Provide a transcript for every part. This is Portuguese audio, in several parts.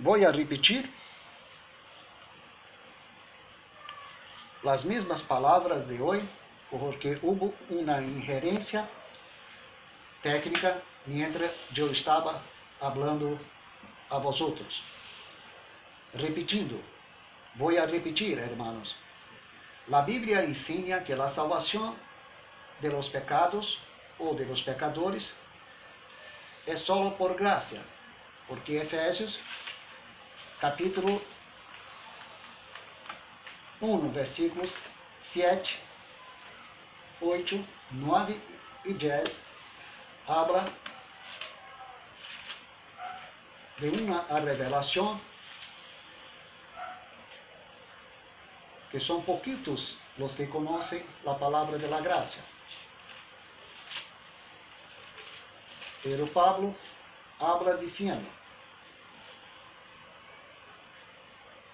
Vou a repetir as mesmas palavras de hoje, porque houve uma ingerência técnica mientras eu estava falando a vosotros. Repetindo, vou a repetir, hermanos. La Bíblia ensina que a salvação de los pecados ou de los pecadores é só por graça, porque Efésios capítulo 1, versículos 7, 8, 9 e 10, habla de uma revelação que são pouquitos os que conhecem a palavra de la graça. Pero Pablo habla diciendo,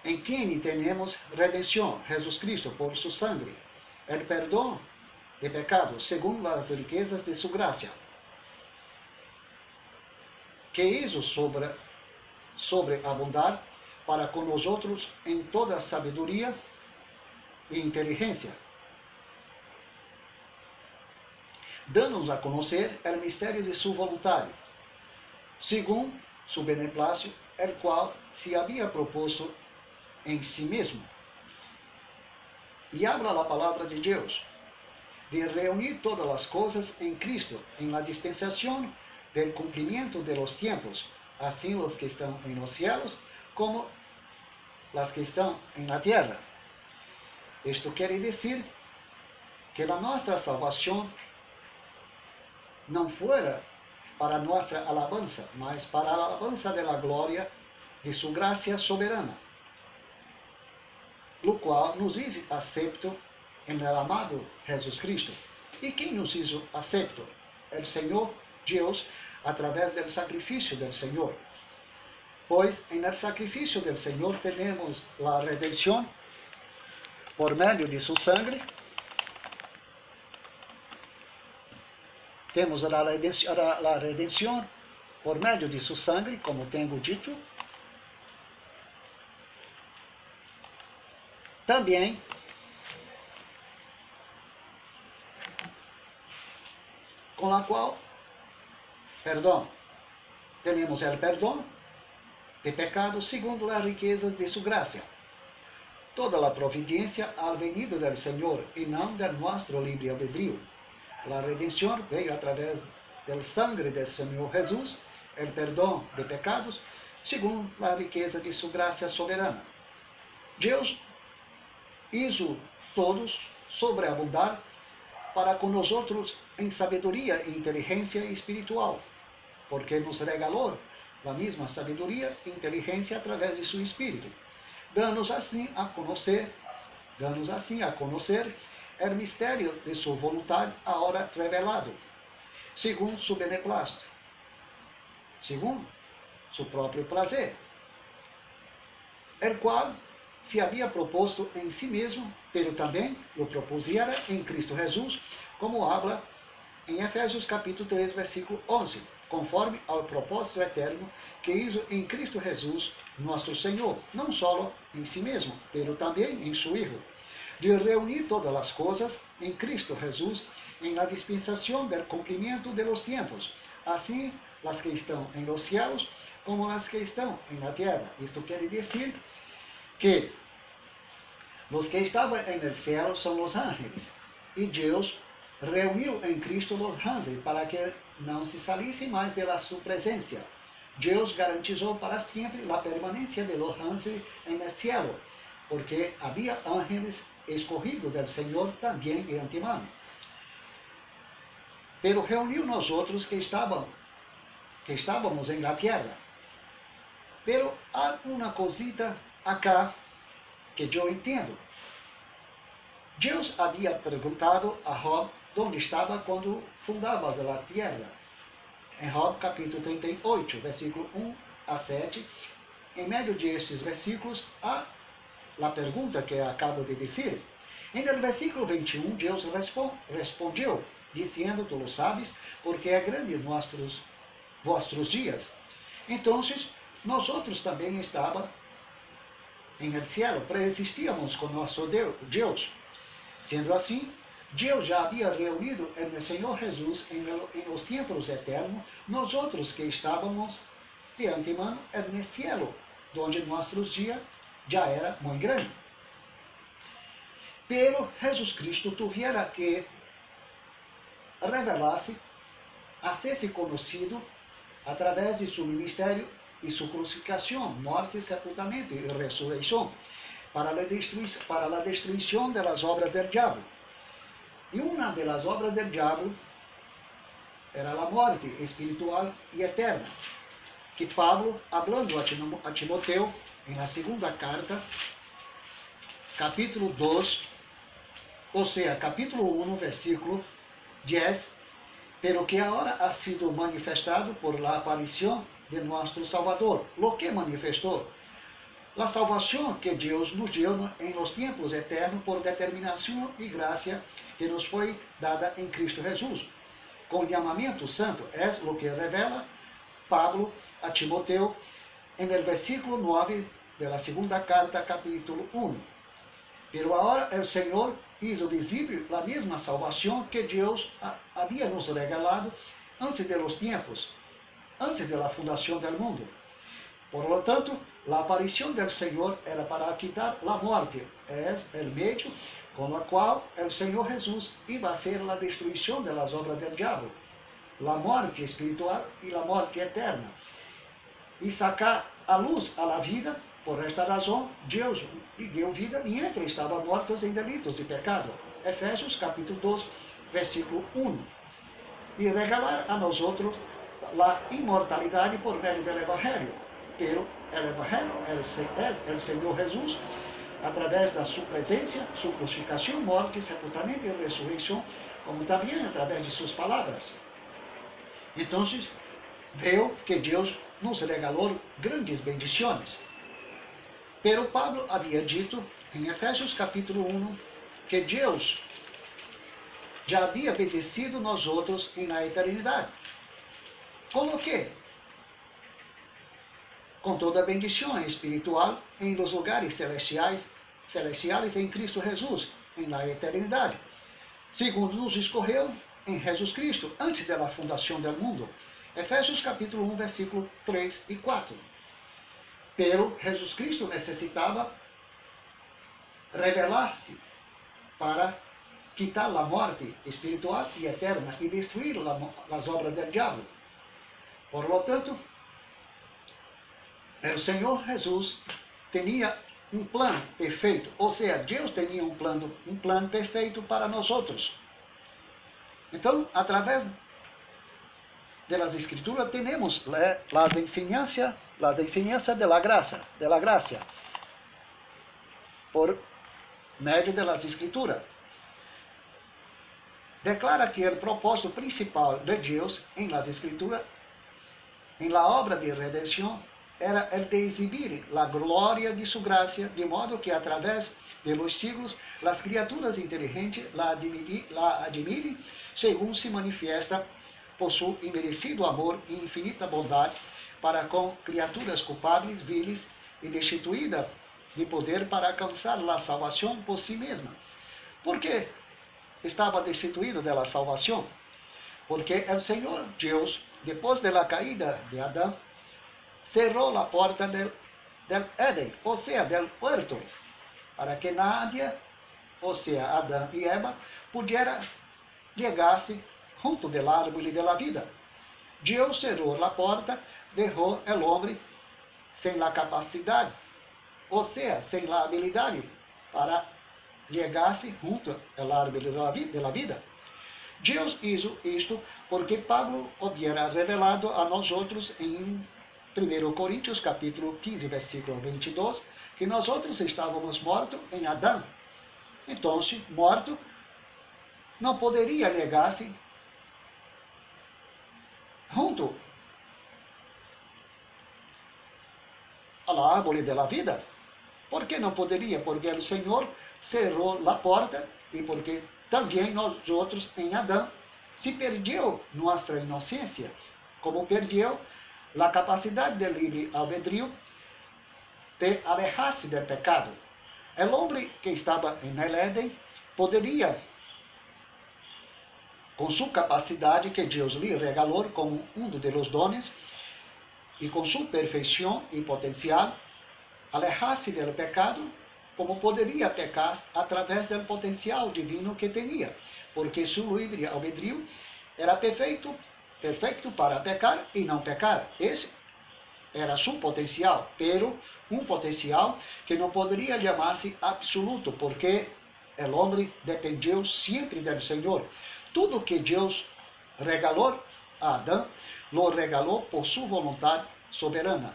en quien tenemos redención, Jesus Cristo, por su sangre, el perdón de pecados, según las riquezas de su gracia, que hizo sobre, sobreabundar para con nosotros en toda sabiduría e inteligência, dando-nos a conhecer o mistério de sua vontade, segundo su beneplácito, el qual se havia proposto em si mesmo. E habla a palavra de Deus, de reunir todas as coisas em Cristo, em la dispensação del cumprimento de los tiempos, assim os que estão em los cielos, como las que estão em la tierra. Isto quer dizer que a nossa salvação não fora para nossa alabança, mas para a alabança da glória de sua graça soberana, o qual nos hizo acepto em el amado Jesus Cristo. E quem nos hizo acepto? O Senhor Deus, através do sacrifício do Senhor. Pois em el sacrifício do Senhor temos a redenção por meio de sua sangre Temos a redenção, a redenção por meio de seu sangue, como tenho dito. Também com a qual, perdão, temos o perdão de pecados segundo as riquezas de sua graça. Toda a providência ha venido do Senhor e não do nosso livre albedrío La redención veio através del sangre del Senhor Jesus, el perdão de pecados, segundo a riqueza de sua graça soberana. Deus hizo todos sobreabundar para nós outros em sabedoria e inteligência espiritual, porque nos regalou a mesma sabedoria e inteligência através de seu Espírito, dando-nos assim a conhecer, dando-nos assim a conhecer o mistério de sua vontade, agora revelado, segundo seu beneplácito, segundo seu próprio prazer, el qual se havia proposto em si mesmo, pero também o propusiera em Cristo Jesus, como habla em Efésios capítulo 3, versículo 11, conforme ao propósito eterno que hizo em Cristo Jesus, nosso Senhor, não só em si mesmo, pero também em seu Hijo de reunir todas as coisas em Cristo Jesus em la dispensação del cumprimento de los tiempos, assim las que estão em los cielos como las que estão em la tierra. Isto quer dizer que os que estavam em el cielo são os ángeles e Deus reuniu em Cristo os ángeles para que não se salissem mais de la sua presença. Deus garantizou para sempre a permanência de los ángeles en el cielo, porque havia ángeles escorrido del Senhor também de antemano. Pero reuniu nós outros que estavam que estávamos em la tierra. Pero há uma cosita acá que eu entendo. Deus havia perguntado a Job onde estava quando fundavas a terra. Em Job capítulo 38, versículo 1 a 7, em meio de estes versículos, há a pergunta que acabo de dizer. En el versículo 21, Deus respondeu, dizendo, tu lo sabes, porque é grande nossos vossos dias. Então, nós outros também estava em el cielo, preexistíamos com nosso Deus. Sendo assim, Deus já havia reunido em Senhor Jesus em, os tempos eternos, nós outros que estávamos de antemano no cielo, onde nossos dias já era muito grande. Pero Jesus Cristo tuviera que revelar-se, ser conhecido através de seu ministério e sua crucificação, morte, sepultamento e ressurreição, para a destruição, para a destruição das obras do diabo. E uma das obras do diabo era a morte espiritual e eterna, que Pablo, hablando a Timoteu, em la segunda carta, capítulo 2, ou seja, capítulo 1, versículo 10, pero que agora ha sido manifestado por la aparição de nosso Salvador. Lo que manifestou? La salvação que Deus nos deu em los tempos eternos por determinação e graça que nos foi dada em Cristo Jesus. Com chamamento santo, é o que revela Pablo a Timoteu en el versículo 9 de la segunda carta, capítulo 1. Pero agora o Senhor hizo visível a mesma salvação que Deus havia nos regalado antes de los tiempos, antes de fundação del mundo. Por lo tanto, a aparição del Senhor era para quitar a morte, é o meio com o qual o Senhor Jesus iba a ser a destruição de obras del diabo, a morte espiritual e a morte eterna, e sacar a luz a la vida por esta razão, Deus lhe deu vida e entre estavam mortos em delitos e pecado. Efésios capítulo 2, versículo 1. E regalar a nós outros a imortalidade por meio do Evangelho. Pero o Evangelho o Senhor Jesus, através da sua presença, sua crucificação, morte, sepultamento e ressurreição, como também através de suas palavras. Então, veio que Deus nos regalou grandes bendições. Pero Pablo havia dito em Efésios capítulo 1 que Deus já havia bendecido nós outros na eternidade. Quê? Com toda a bendição espiritual em los lugares celestiais, celestiais em Cristo Jesus, em na eternidade. Segundo nos escorreu em Jesus Cristo, antes da fundação do mundo. Efésios capítulo 1, versículo 3 e 4. Pero Jesus Cristo necessitava revelar-se para quitar a morte espiritual e eterna e destruir as obras do diabo. Por lo tanto, o Senhor Jesus tinha um plano perfeito, ou seja, Deus tinha um plano, um plano perfeito para nós outros. Então, através das Escrituras, temos as ensinanças las enseñanzas de la gracia, de la gracia, por medio de las escrituras. Declara que o propósito principal de Deus em las escrituras, em la obra de redenção, era el de exibir la glória de sua graça, de modo que através de los siglos las criaturas inteligentes la admirem, la admirem segundo se manifiesta por su imerecido amor e infinita bondade para com criaturas culpáveis, viles e destituídas de poder para alcançar a salvação por si mesma. Por que estava destituído da salvação? Porque o Senhor Deus, depois da caída de Adão, cerrou a porta del, del Éden, ou seja, del huerto, para que nadie, ou seja, Adão e Eva, pudiera chegar-se junto do árvore da vida. Deus cerrou a porta derrou o homem sem a capacidade, ou seja, sem a habilidade para chegar-se junto ao árvore da vida. Deus hizo isto porque Pablo hubiera revelado a nós outros em 1 Coríntios capítulo 15, versículo 22, que nós outros estávamos mortos em Adão. Então, morto, não poderia negar-se junto a árvore da vida? Por que não poderia? Porque o Senhor cerrou a porta e porque também nós outros em Adão se perdeu nossa inocência, como perdeu a capacidade de livre albedrío de alejar-se do pecado. El homem que estava em Éden poderia, com sua capacidade que Deus lhe regalou como um dos dones, e com sua perfeição e potencial, alejar-se do pecado, como poderia pecar através do potencial divino que tinha, porque seu livre albedrío era perfeito, perfeito para pecar e não pecar. Esse era seu potencial, pero um potencial que não poderia chamar-se absoluto, porque o homem dependeu sempre do Senhor. Tudo que Deus regalou a Adão, lo regalou por sua vontade soberana.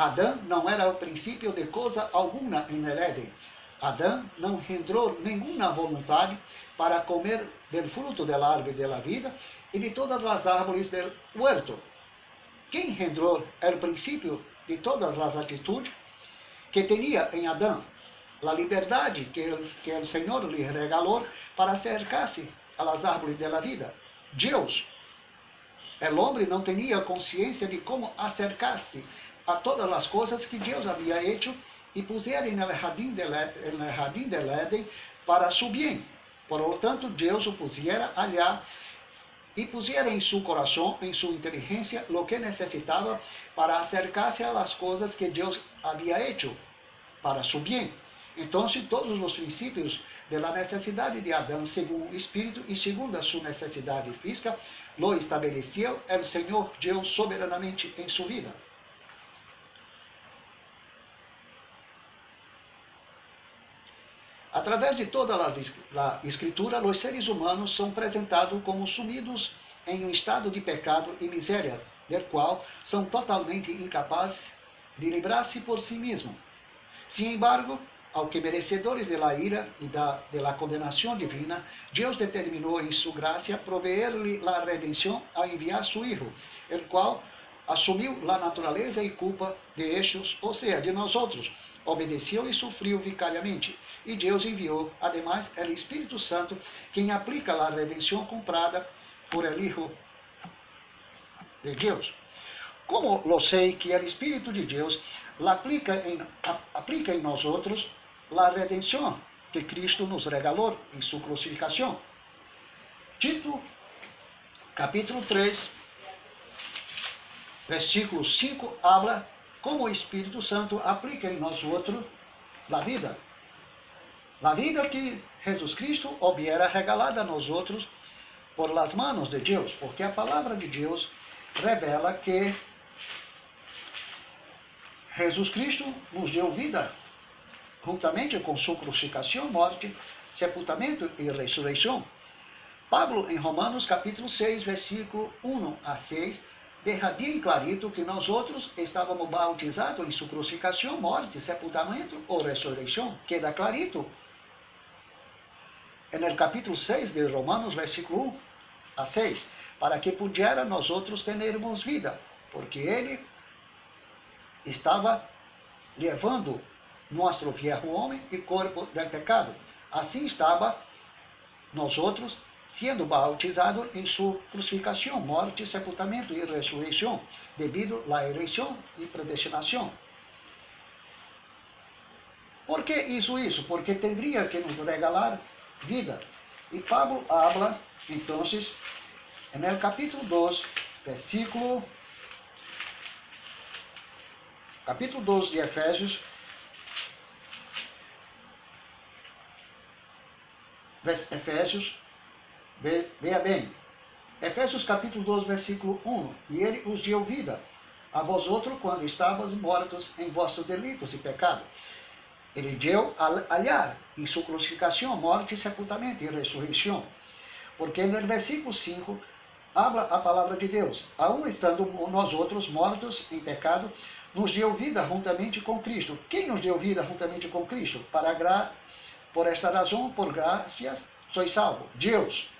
Adão não era o princípio de coisa alguma em Éden. Adão não rendrou nenhuma vontade para comer do fruto da árvore da vida e de todas as árvores do huerto. Quem rendrou o princípio de todas as atitudes que tinha em Adão? A liberdade que, que o Senhor lhe regalou para acercar-se às árvores da vida. Deus. O homem não tinha consciência de como acercar-se a todas as coisas que Deus havia feito e puseram no jardim de, jardim de Éden para su bem. Por lo tanto, Deus o pusiera allá e pusiera em seu coração, em sua inteligência, lo que necessitava para acercar-se a las coisas que Deus havia hecho para su bem. Então, todos os princípios de la necessidade de Adão, segundo o Espírito e segundo a sua necessidade física, lo estabeleceu o Senhor Deus soberanamente em sua vida. Através de toda a Escritura, os seres humanos são apresentados como sumidos em um estado de pecado e miséria, del qual são totalmente incapazes de livrar-se por si mesmos. Sin embargo, ao que merecedores de la ira e da, condenação divina, Deus determinou em sua graça proveer-lhe a redenção ao enviar seu Hijo, el qual assumiu a natureza e culpa de estes, ou seja, de nós outros, obedeceu e sofreu vicariamente. E Deus enviou, además, o Espírito Santo, quem aplica a redenção comprada por el Hijo de Deus. Como lo sei que o Espírito de Deus aplica em, aplica nós outros a redenção que Cristo nos regalou em sua crucificação. Tito, capítulo 3, versículo 5, habla como o Espírito Santo aplica em nós outros a vida. A vida que Jesus Cristo hubiera regalada a nós outros por las manos de Deus, porque a palavra de Deus revela que Jesus Cristo nos deu vida, juntamente com sua crucificação, morte, sepultamento e ressurreição. Pablo, em Romanos capítulo 6, versículo 1 a 6, bem clarito que nós outros estávamos bautizados em sua crucificação, morte, sepultamento ou ressurreição. Queda clarito. No capítulo 6 de Romanos, versículo 1 a 6, para que pudiera nós outros termos vida, porque ele estava levando nosso viejo homem e corpo del pecado. Assim estava nós outros sendo bautizados em sua crucificação, morte, sepultamento e ressurreição, devido à eleição e predestinação. Por que isso isso? Porque teria que nos regalar vida. E Pablo habla, então, no capítulo 2, versículo capítulo 12 de Efésios, Efésios, veja bem, Efésios capítulo 12, versículo 1, e ele os deu vida, a vós outros, quando estavas mortos em vossos delitos e pecados. Ele deu aliar em sua crucificação, morte, sepultamento e ressurreição. Porque no versículo 5, habla a palavra de Deus. Aún estando nós outros mortos em pecado, nos deu vida juntamente com Cristo. Quem nos deu vida juntamente com Cristo? Para gra... Por esta razão, por graças, sois salvo. Deus.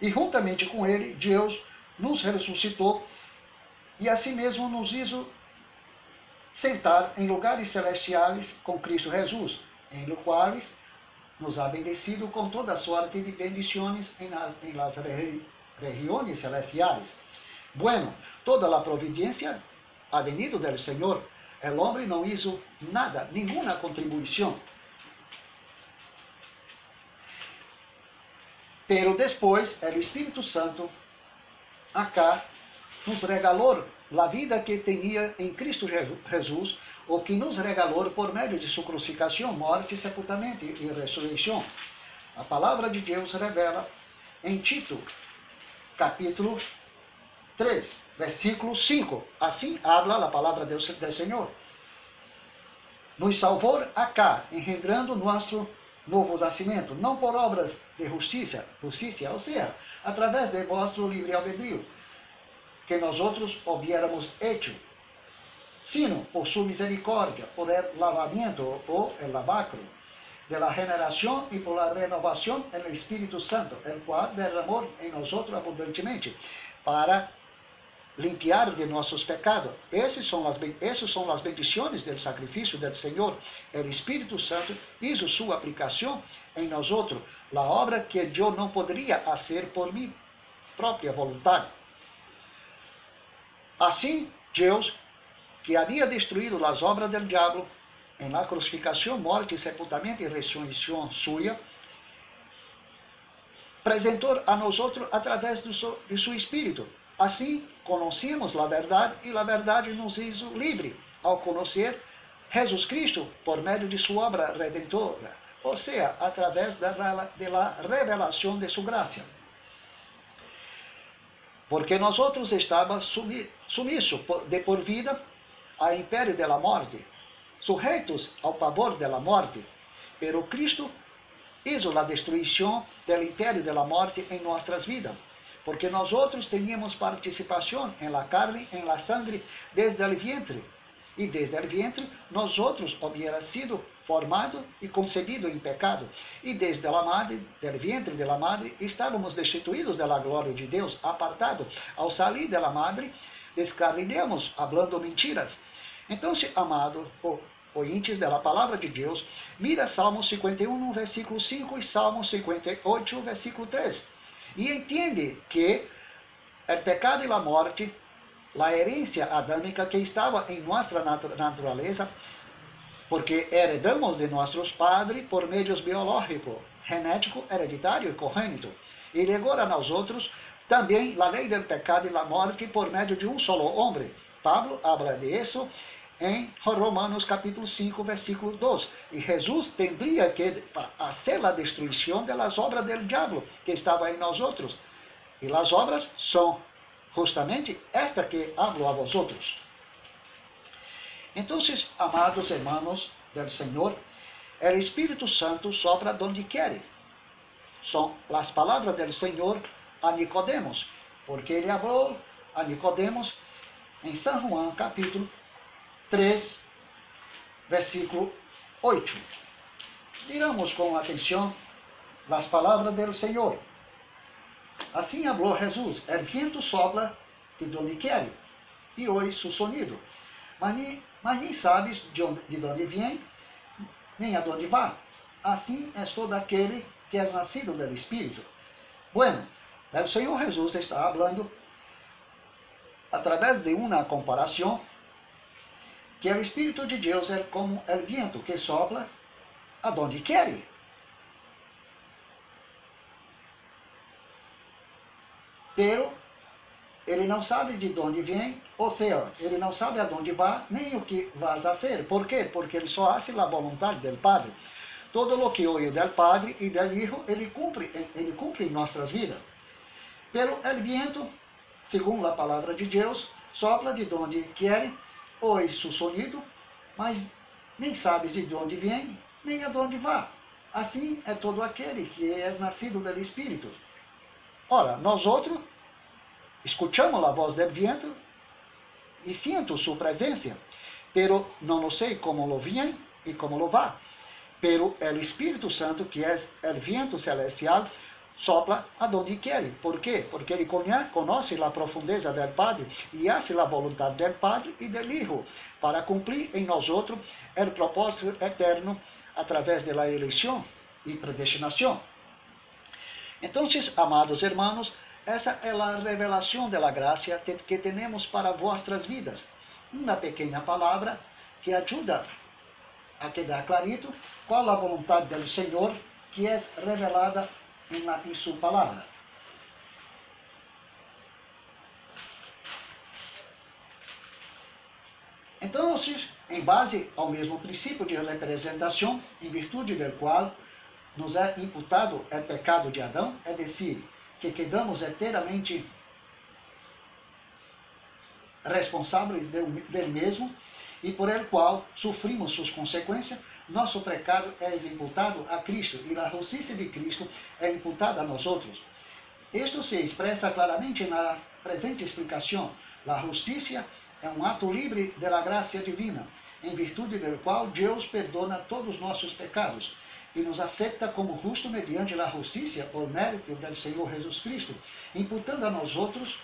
E juntamente com Ele, Deus nos ressuscitou e assim mesmo nos hizo sentar em lugares celestiais com Cristo Jesus, em quais nos ha bendecido com toda sorte de bendições em, em las regiones celestiais. Bueno, toda a providência ha venido del Señor, el hombre no hizo nada, ninguna contribución. Pero después el Espíritu Santo acá nos regalou a vida que tinha em Cristo Jesus, o que nos regalou por meio de sua crucificação, morte, sepultamento e ressurreição. A palavra de Deus revela em Tito, capítulo 3, versículo 5. Assim habla a palavra de Deus do Senhor. Nos salvou acá, engendrando nosso novo nascimento, não por obras de justiça, justiça, ou seja, através de vosso livre albedrío, que nós outros hubiéramos hecho, sino por sua misericórdia, por el lavamento ou el lavacro de la generación y por la renovación en el Espíritu Santo, el cual derramó en nosotros abundantemente para limpiar de nossos pecados. Essas são as, essas são as bendições do sacrifício do Senhor. O Espírito Santo hizo sua aplicação em nós outros, a obra que eu não poderia fazer por minha própria vontade. Assim, Deus, que havia destruído as obras do diabo, em la crucificação, morte, sepultamento e ressurreição sua, apresentou a nós outros através de seu Espírito. Assim, conhecemos a verdade e a verdade nos hizo livre ao conhecer Jesus Cristo por meio de sua obra redentora, ou seja, através da, revelação de sua graça. Porque nós outros estávamos sumiços de por vida ao império da morte, sujeitos ao pavor da morte, pero Cristo hizo a destruição do império da morte em nossas vidas, porque nós outros teníamos participação em la carne, em la sangre, desde o vientre, e desde o vientre nós outros hubiera sido formado e concebido em pecado, e desde a madre, do vientre de la madre, estávamos destituídos da glória de Deus, apartados. Ao sair de la madre, descarrilhamos, hablando mentiras, então, amado, ouvintes da palavra de Deus, mira Salmo 51, versículo 5 e Salmo 58, versículo 3. E entende que o pecado e a morte, a herência adâmica que estava em nossa natureza, porque heredamos de nossos padres por meios biológicos, genético, hereditário e congênito. E agora nós outros também a lei do pecado e da morte por meio de um solo homem. Pablo habla de isso em Romanos capítulo 5, versículo 2. E Jesus tendria que fazer a destruição das obras do diabo que estava em nós outros. E as obras são justamente esta que hablo a vosotros. Então, amados hermanos del Senhor, o Espírito Santo sopra donde quer. São as palavras do Senhor a Nicodemos, porque ele falou a Nicodemos em São João capítulo 3, versículo 8. Miramos com atenção as palavras do Senhor. Assim falou Jesus: El viento sopla de onde quer e oi su sonido, mas mas nem sabes de onde, de onde vem, nem a onde vai. Assim é todo aquele que é nascido do Espírito. Bueno, o Senhor Jesus está falando através de uma comparação que o Espírito de Deus é como o vento que sopla aonde quer. Pero ele não sabe de onde vem, ou seja, ele não sabe aonde vai, nem o que vai a ser. Por quê? Porque ele só faz a vontade do Padre. Todo o que ouve do Padre e do Hijo, ele cumpre, ele cumpre em nossas vidas. Pero o vento, segundo a palavra de Deus, sopla de onde quer ouve o sonido, mas nem sabes de onde vem, nem a onde vai. Assim é todo aquele que é nascido do Espírito. Ora, nós outros escutamos a voz do vento e sinto sua presença, pero não sei como lo vem e como lo va. Pero o Espírito Santo, que é o vento celestial, sopla aonde quer. Por quê? Porque ele conhece a profundeza do Padre e hace a vontade do Padre e do Hijo para cumprir em nós outros o propósito eterno através da eleição e predestinação. Então, amados hermanos, essa é a revelação da graça que temos para vossas vidas. uma pequena palavra que ajuda a quedar clarito qual a vontade do Senhor que é revelada em, la, em sua palavra. Então, em base ao mesmo princípio de representação, em virtude do qual nos é imputado o pecado de Adão, é decir, que quedamos eternamente responsáveis dele mesmo e por el qual sofrimos suas consequências, nosso pecado é imputado a Cristo e a justiça de Cristo é imputada a nós outros. Isto se expressa claramente na presente explicação. A justiça é um ato livre da graça divina, em virtude do qual Deus perdona todos os nossos pecados e nos aceita como justo mediante a justiça por mérito do Senhor Jesus Cristo, imputando a nós outros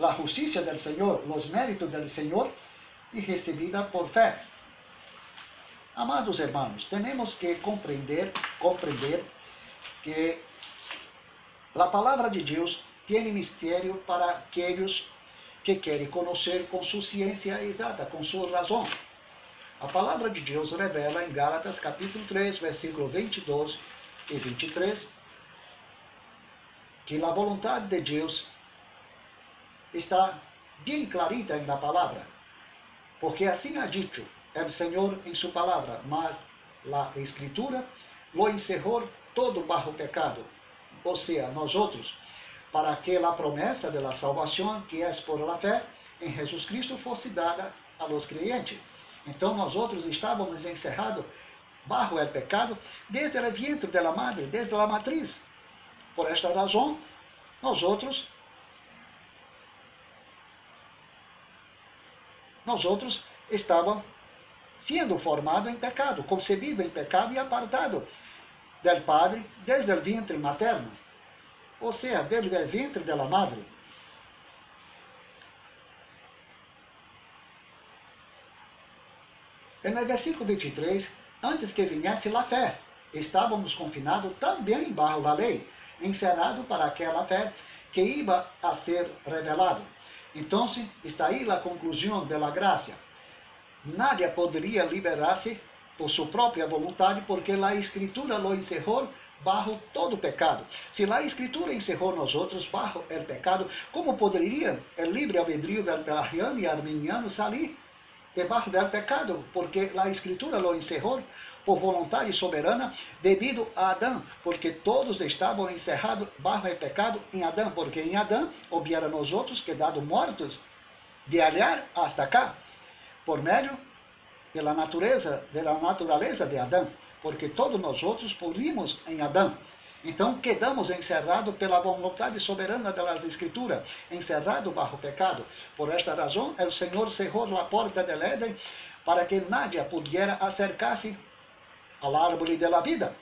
a justiça do Senhor, os méritos do Senhor e recebida por fé. Amados hermanos, temos que compreender, compreender que a palavra de Deus tem mistério para aqueles que querem conhecer com sua ciência exata, com sua razão. A palavra de Deus revela em Gálatas capítulo 3, versículo 22 e 23, que a vontade de Deus está bem clarita na palavra, porque assim ha dicho el Senhor em sua palavra, mas a Escritura lo encerrou todo bajo pecado, ou seja, nós outros, para que a promessa de la salvação, que é por la em Jesus Cristo, fosse dada a los creyentes. Então nós outros estávamos encerrados bajo el pecado desde o vientre de la madre, desde a matriz. Por esta razão, nós outros nós outros estavam sendo formados em pecado, concebido em pecado e apartado del Padre desde o ventre materno, ou seja, desde o ventre da madre. No versículo 23, antes que viesse a fé, estávamos confinados também embaixo da lei, encerrado para aquela fé que iba a ser revelado. Então, está aí a conclusão da graça. Nadie liberar-se por sua própria vontade, porque a Escritura lo encerrou bajo todo pecado. Se a Escritura encerrou nós outros bajo o pecado, como poderia o livre albedrío del pelagiano e arminiano sair debaixo do pecado? Porque a Escritura lo encerrou por vontade soberana devido a Adão, porque todos estavam encerrados barro o pecado em Adão, porque em Adão houveram nós outros quedado mortos de olhar hasta cá, por meio da natureza, da natureza de Adão, porque todos nós outros pulimos em Adão. Então quedamos encerrados pela vontade soberana das Escrituras, encerrados barro pecado. Por esta razão, o Senhor cerrou a porta del Éden para que nadie pudiera acercar-se al árbol de la vida,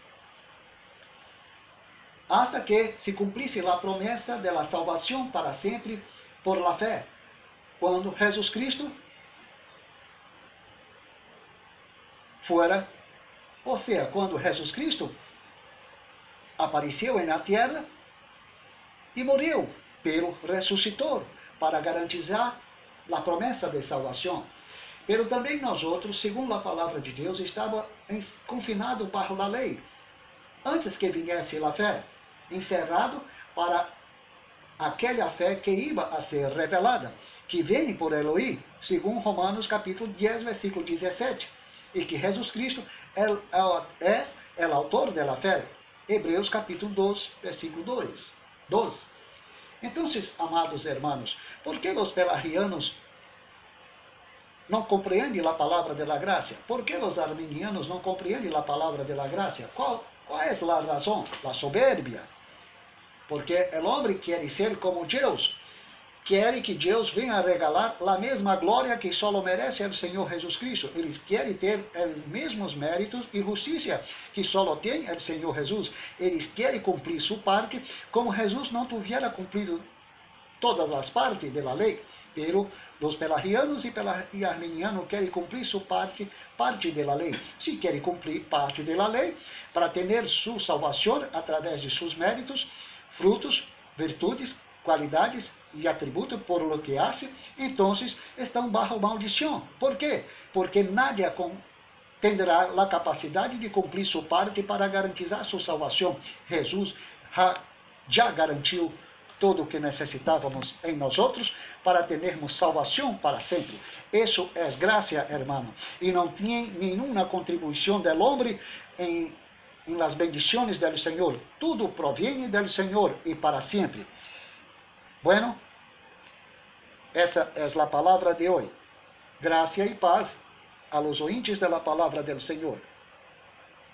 hasta que se cumplisse a promessa de la salvação para sempre por la fé, quando Jesus Cristo ou seja, quando Jesus Cristo apareceu na terra e morreu, pero ressuscitou para garantizar a promessa de salvação. Pero também nós outros, segundo a palavra de Deus, estava confinado para a lei, antes que viesse a fé, encerrado para aquela fé que ia a ser revelada, que vem por Eloí, segundo Romanos capítulo 10, versículo 17, e que Jesus Cristo é, é, é o autor da fé. Hebreus capítulo 2, versículo 2, 12. Então, amados hermanos, por que os pelagianos não compreendem a palavra de la gracia? Por que os arminianos não compreendem a palavra de la gracia? Qual, qual é a razão? A soberbia. Porque o homem quer ser como Deus. Quer que Deus venha regalar a mesma glória que só merece o Senhor Jesus Cristo. Eles querem ter os mesmos méritos e justiça que só tem o Senhor Jesus. Eles querem cumprir sua parte, como Jesus não tivera cumprido todas as partes da lei, pero os pelagianos e, arminianos querem cumprir sua parte, parte da lei. Se querem cumprir parte da lei, para ter sua salvação através de seus méritos, frutos, virtudes, qualidades y atributo por lo que hace, entonces están bajo maldición. ¿Por qué? Porque nadie tendrá a capacidade de cumprir sua parte para garantizar sua salvação. Jesus já garantiu tudo o que necessitávamos em nós outros para termos salvação para sempre. Isso é graça, hermano. E não tem nenhuma contribuição do homem em, em las bendições do Senhor. Tudo provém do Senhor e para sempre. Bueno, essa é a palavra de hoje. Graça e paz a los de la palabra del Señor.